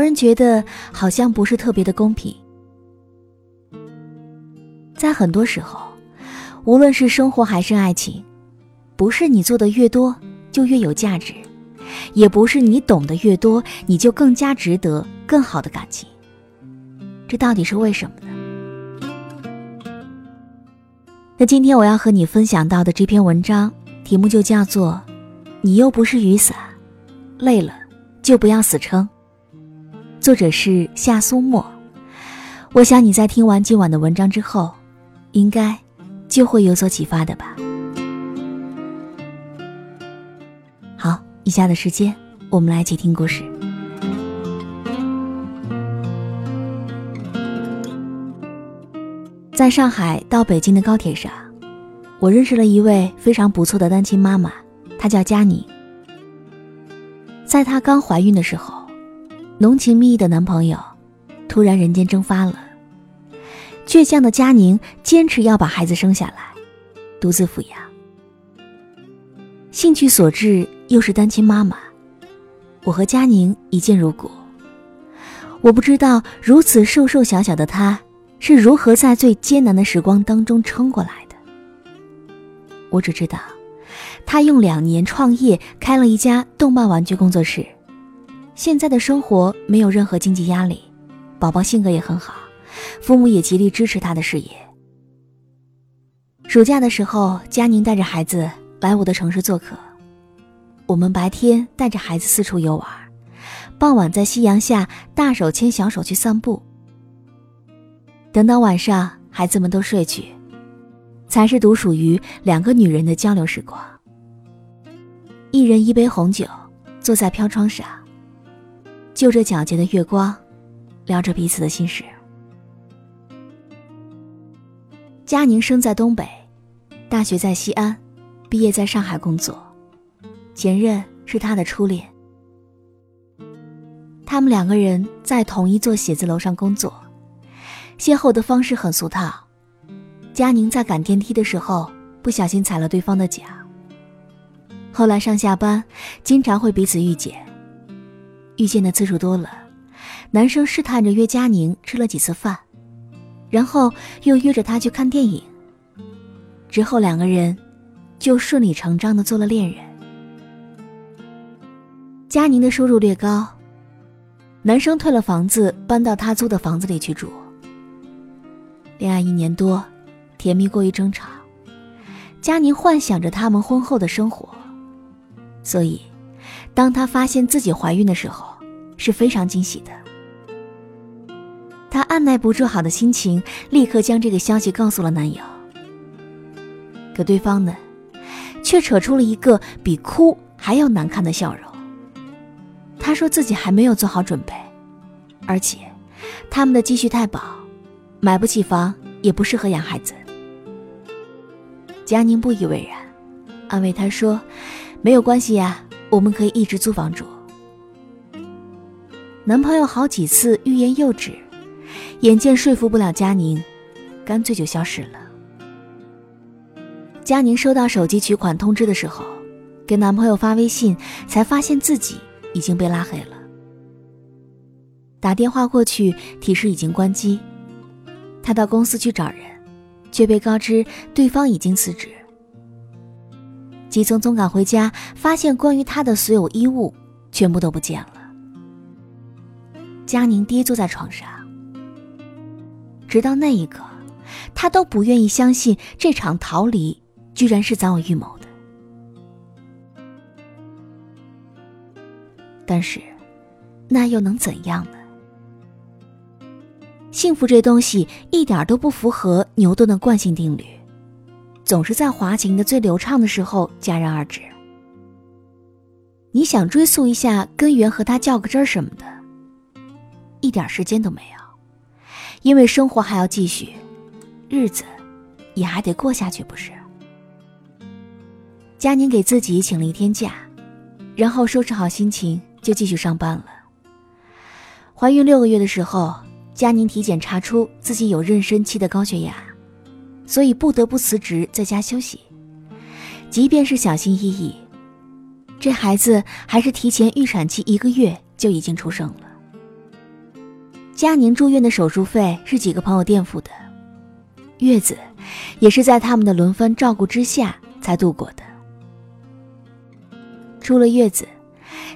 很多人觉得好像不是特别的公平。在很多时候，无论是生活还是爱情，不是你做的越多就越有价值，也不是你懂得越多你就更加值得更好的感情。这到底是为什么呢？那今天我要和你分享到的这篇文章题目就叫做“你又不是雨伞，累了就不要死撑”。作者是夏苏沫。我想你在听完今晚的文章之后。应该就会有所启发的吧。好，以下的时间我们来一起听故事。在上海到北京的高铁上，我认识了一位非常不错的单亲妈妈，她叫佳宁。在她刚怀孕的时候，浓情蜜意的男朋友突然人间蒸发了。倔强的佳宁坚持要把孩子生下来，独自抚养。兴趣所致，又是单亲妈妈，我和佳宁一见如故。我不知道如此瘦瘦小小的她是如何在最艰难的时光当中撑过来的。我只知道，她用两年创业开了一家动漫玩具工作室，现在的生活没有任何经济压力，宝宝性格也很好。父母也极力支持他的事业。暑假的时候，佳宁带着孩子来我的城市做客。我们白天带着孩子四处游玩，傍晚在夕阳下大手牵小手去散步。等到晚上，孩子们都睡去，才是独属于两个女人的交流时光。一人一杯红酒，坐在飘窗上，就着皎洁的月光，聊着彼此的心事。佳宁生在东北，大学在西安，毕业在上海工作，前任是他的初恋。他们两个人在同一座写字楼上工作，邂逅的方式很俗套。佳宁在赶电梯的时候不小心踩了对方的脚。后来上下班经常会彼此遇见，遇见的次数多了，男生试探着约佳宁吃了几次饭。然后又约着他去看电影。之后两个人就顺理成章的做了恋人。佳宁的收入略高，男生退了房子，搬到他租的房子里去住。恋爱一年多，甜蜜过于争吵，佳宁幻想着他们婚后的生活，所以，当她发现自己怀孕的时候，是非常惊喜的。她按耐不住好的心情，立刻将这个消息告诉了男友。可对方呢，却扯出了一个比哭还要难看的笑容。他说自己还没有做好准备，而且他们的积蓄太薄，买不起房，也不适合养孩子。佳宁不以为然，安慰他说：“没有关系呀，我们可以一直租房住。”男朋友好几次欲言又止。眼见说服不了佳宁，干脆就消失了。佳宁收到手机取款通知的时候，给男朋友发微信，才发现自己已经被拉黑了。打电话过去，提示已经关机。她到公司去找人，却被告知对方已经辞职。急匆匆赶回家，发现关于她的所有衣物全部都不见了。佳宁跌坐在床上。直到那一刻，他都不愿意相信这场逃离居然是早有预谋的。但是，那又能怎样呢？幸福这东西一点都不符合牛顿的惯性定律，总是在滑行的最流畅的时候戛然而止。你想追溯一下根源和他较个真儿什么的，一点时间都没有。因为生活还要继续，日子也还得过下去，不是？佳宁给自己请了一天假，然后收拾好心情就继续上班了。怀孕六个月的时候，佳宁体检查出自己有妊娠期的高血压，所以不得不辞职在家休息。即便是小心翼翼，这孩子还是提前预产期一个月就已经出生了。佳宁住院的手术费是几个朋友垫付的，月子也是在他们的轮番照顾之下才度过的。出了月子，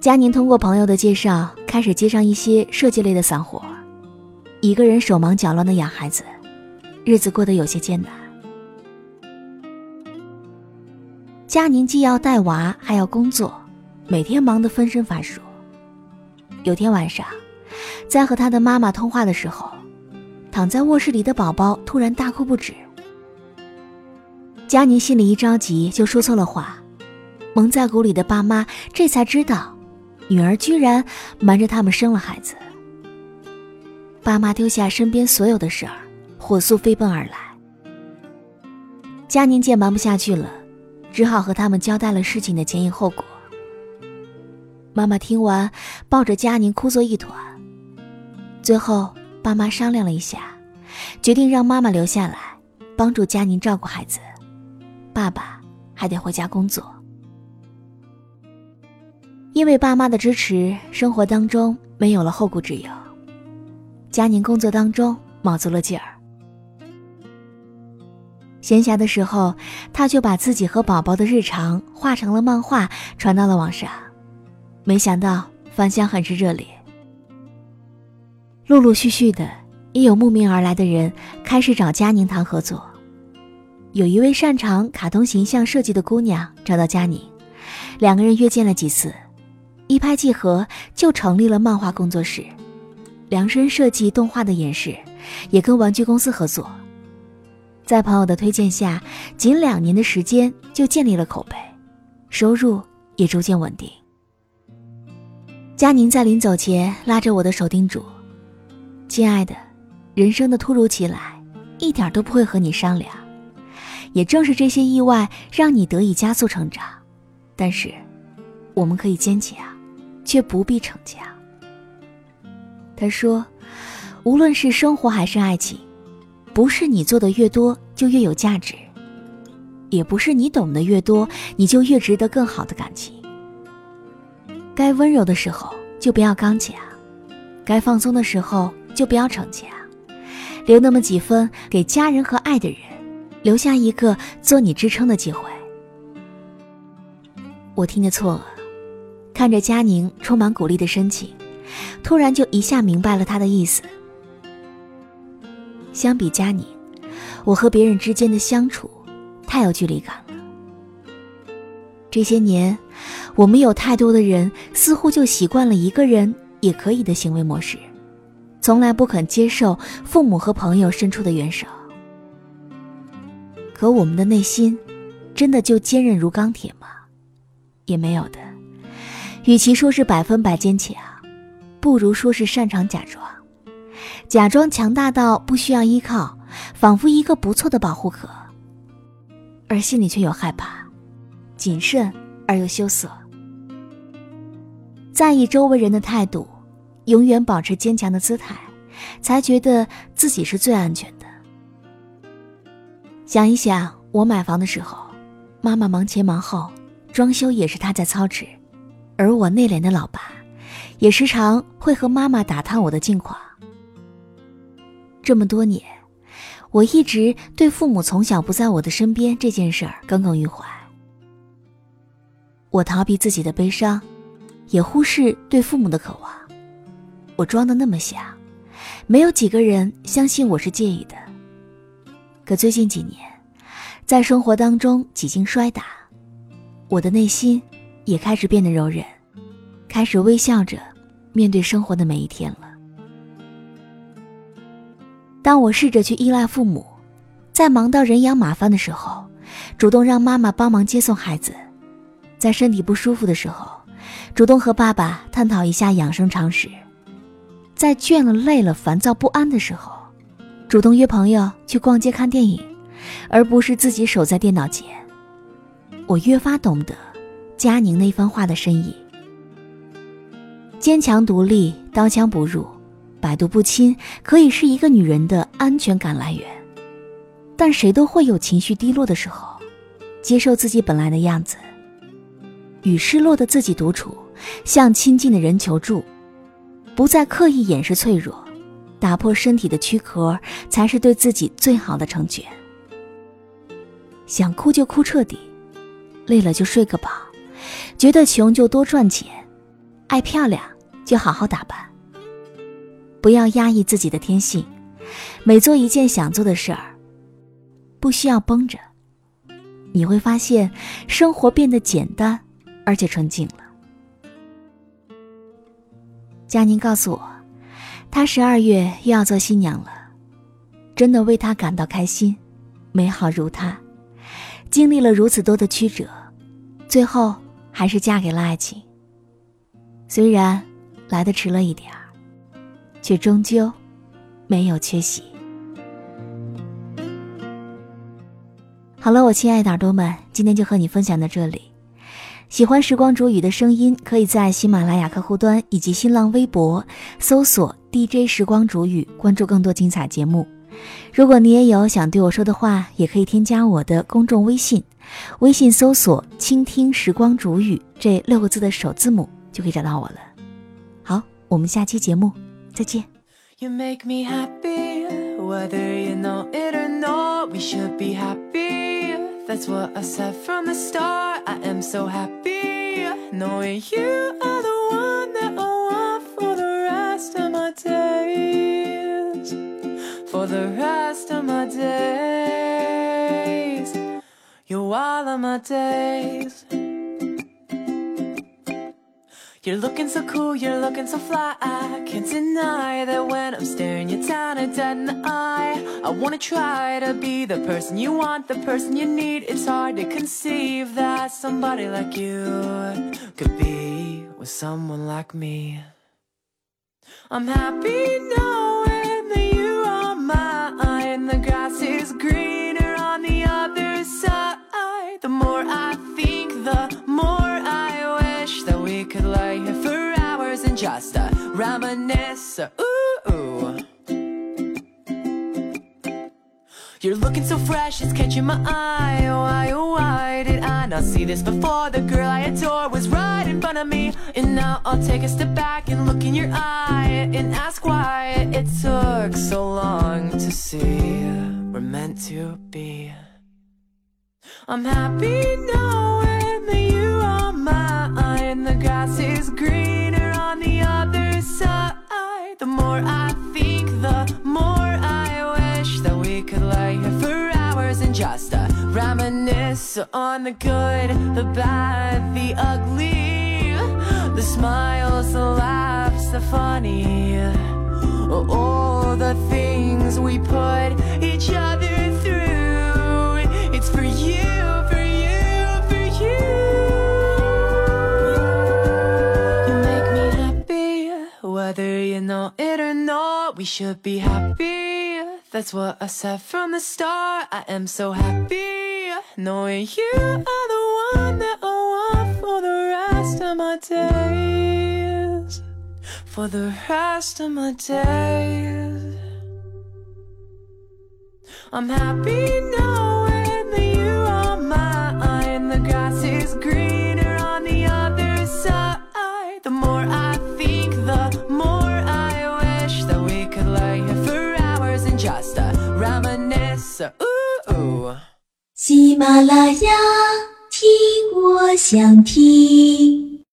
佳宁通过朋友的介绍开始接上一些设计类的散活，一个人手忙脚乱的养孩子，日子过得有些艰难。佳宁既要带娃，还要工作，每天忙得分身乏术。有天晚上。在和他的妈妈通话的时候，躺在卧室里的宝宝突然大哭不止。佳妮心里一着急就说错了话，蒙在鼓里的爸妈这才知道，女儿居然瞒着他们生了孩子。爸妈丢下身边所有的事儿，火速飞奔而来。佳宁见瞒不下去了，只好和他们交代了事情的前因后果。妈妈听完，抱着佳宁哭作一团。最后，爸妈商量了一下，决定让妈妈留下来，帮助佳宁照顾孩子，爸爸还得回家工作。因为爸妈的支持，生活当中没有了后顾之忧。佳宁工作当中卯足了劲儿，闲暇的时候，他就把自己和宝宝的日常画成了漫画，传到了网上，没想到反响很是热烈。陆陆续续的，也有慕名而来的人开始找佳宁谈合作。有一位擅长卡通形象设计的姑娘找到佳宁，两个人约见了几次，一拍即合，就成立了漫画工作室，量身设计动画的演示，也跟玩具公司合作。在朋友的推荐下，仅两年的时间就建立了口碑，收入也逐渐稳定。佳宁在临走前拉着我的手叮嘱。亲爱的，人生的突如其来，一点都不会和你商量。也正是这些意外，让你得以加速成长。但是，我们可以坚强，却不必逞强。他说：“无论是生活还是爱情，不是你做的越多就越有价值，也不是你懂得越多你就越值得更好的感情。该温柔的时候就不要刚强，该放松的时候。”就不要逞强，留那么几分给家人和爱的人，留下一个做你支撑的机会。我听得错愕，看着佳宁充满鼓励的深情，突然就一下明白了他的意思。相比佳宁，我和别人之间的相处太有距离感了。这些年，我们有太多的人似乎就习惯了一个人也可以的行为模式。从来不肯接受父母和朋友伸出的援手，可我们的内心，真的就坚韧如钢铁吗？也没有的。与其说是百分百坚强，不如说是擅长假装，假装强大到不需要依靠，仿佛一个不错的保护壳，而心里却有害怕、谨慎而又羞涩，在意周围人的态度。永远保持坚强的姿态，才觉得自己是最安全的。想一想，我买房的时候，妈妈忙前忙后，装修也是她在操持，而我内敛的老爸，也时常会和妈妈打探我的近况。这么多年，我一直对父母从小不在我的身边这件事儿耿耿于怀。我逃避自己的悲伤，也忽视对父母的渴望。我装的那么像，没有几个人相信我是介意的。可最近几年，在生活当中几经摔打，我的内心也开始变得柔韧，开始微笑着面对生活的每一天了。当我试着去依赖父母，在忙到人仰马翻的时候，主动让妈妈帮忙接送孩子；在身体不舒服的时候，主动和爸爸探讨一下养生常识。在倦了、累了、烦躁不安的时候，主动约朋友去逛街看电影，而不是自己守在电脑前。我越发懂得佳宁那番话的深意：坚强独立、刀枪不入、百毒不侵，可以是一个女人的安全感来源。但谁都会有情绪低落的时候，接受自己本来的样子，与失落的自己独处，向亲近的人求助。不再刻意掩饰脆弱，打破身体的躯壳，才是对自己最好的成全。想哭就哭彻底，累了就睡个饱，觉得穷就多赚钱，爱漂亮就好好打扮。不要压抑自己的天性，每做一件想做的事儿，不需要绷着，你会发现生活变得简单而且纯净了。佳宁告诉我，她十二月又要做新娘了，真的为她感到开心，美好如她，经历了如此多的曲折，最后还是嫁给了爱情。虽然来的迟了一点儿。却终究没有缺席。好了，我亲爱的耳朵们，今天就和你分享到这里。喜欢时光煮雨的声音，可以在喜马拉雅客户端以及新浪微博搜索 DJ 时光煮雨，关注更多精彩节目。如果你也有想对我说的话，也可以添加我的公众微信，微信搜索“倾听时光煮雨”这六个字的首字母，就可以找到我了。好，我们下期节目。再见。You make me happy, whether you know it or not. We should be happy. That's what I said from the start. I am so happy knowing you are the one that I want for the rest of my days. For the rest of my days. You're all of my days. You're looking so cool, you're looking so fly. I can't deny that when I'm staring you down and dead in the eye I wanna try to be the person you want, the person you need. It's hard to conceive that somebody like you Could be with someone like me. I'm happy knowing just uh, reminisce. Ooh. ooh. You're looking so fresh, it's catching my eye. Why, oh, why did I not see this before? The girl I adore was right in front of me. And now I'll take a step back and look in your eye and ask why it took so long to see we're meant to be. I'm happy knowing reminisce on the good, the bad, the ugly, the smiles, the laughs, the funny. All the things we put each other through. It's for you. For you, for you. You make me happy, whether you know it or not, we should be happy. That's what I said from the start. I am so happy knowing you are the one that I want for the rest of my days. For the rest of my days. I'm happy knowing 喜马拉雅，听我想听。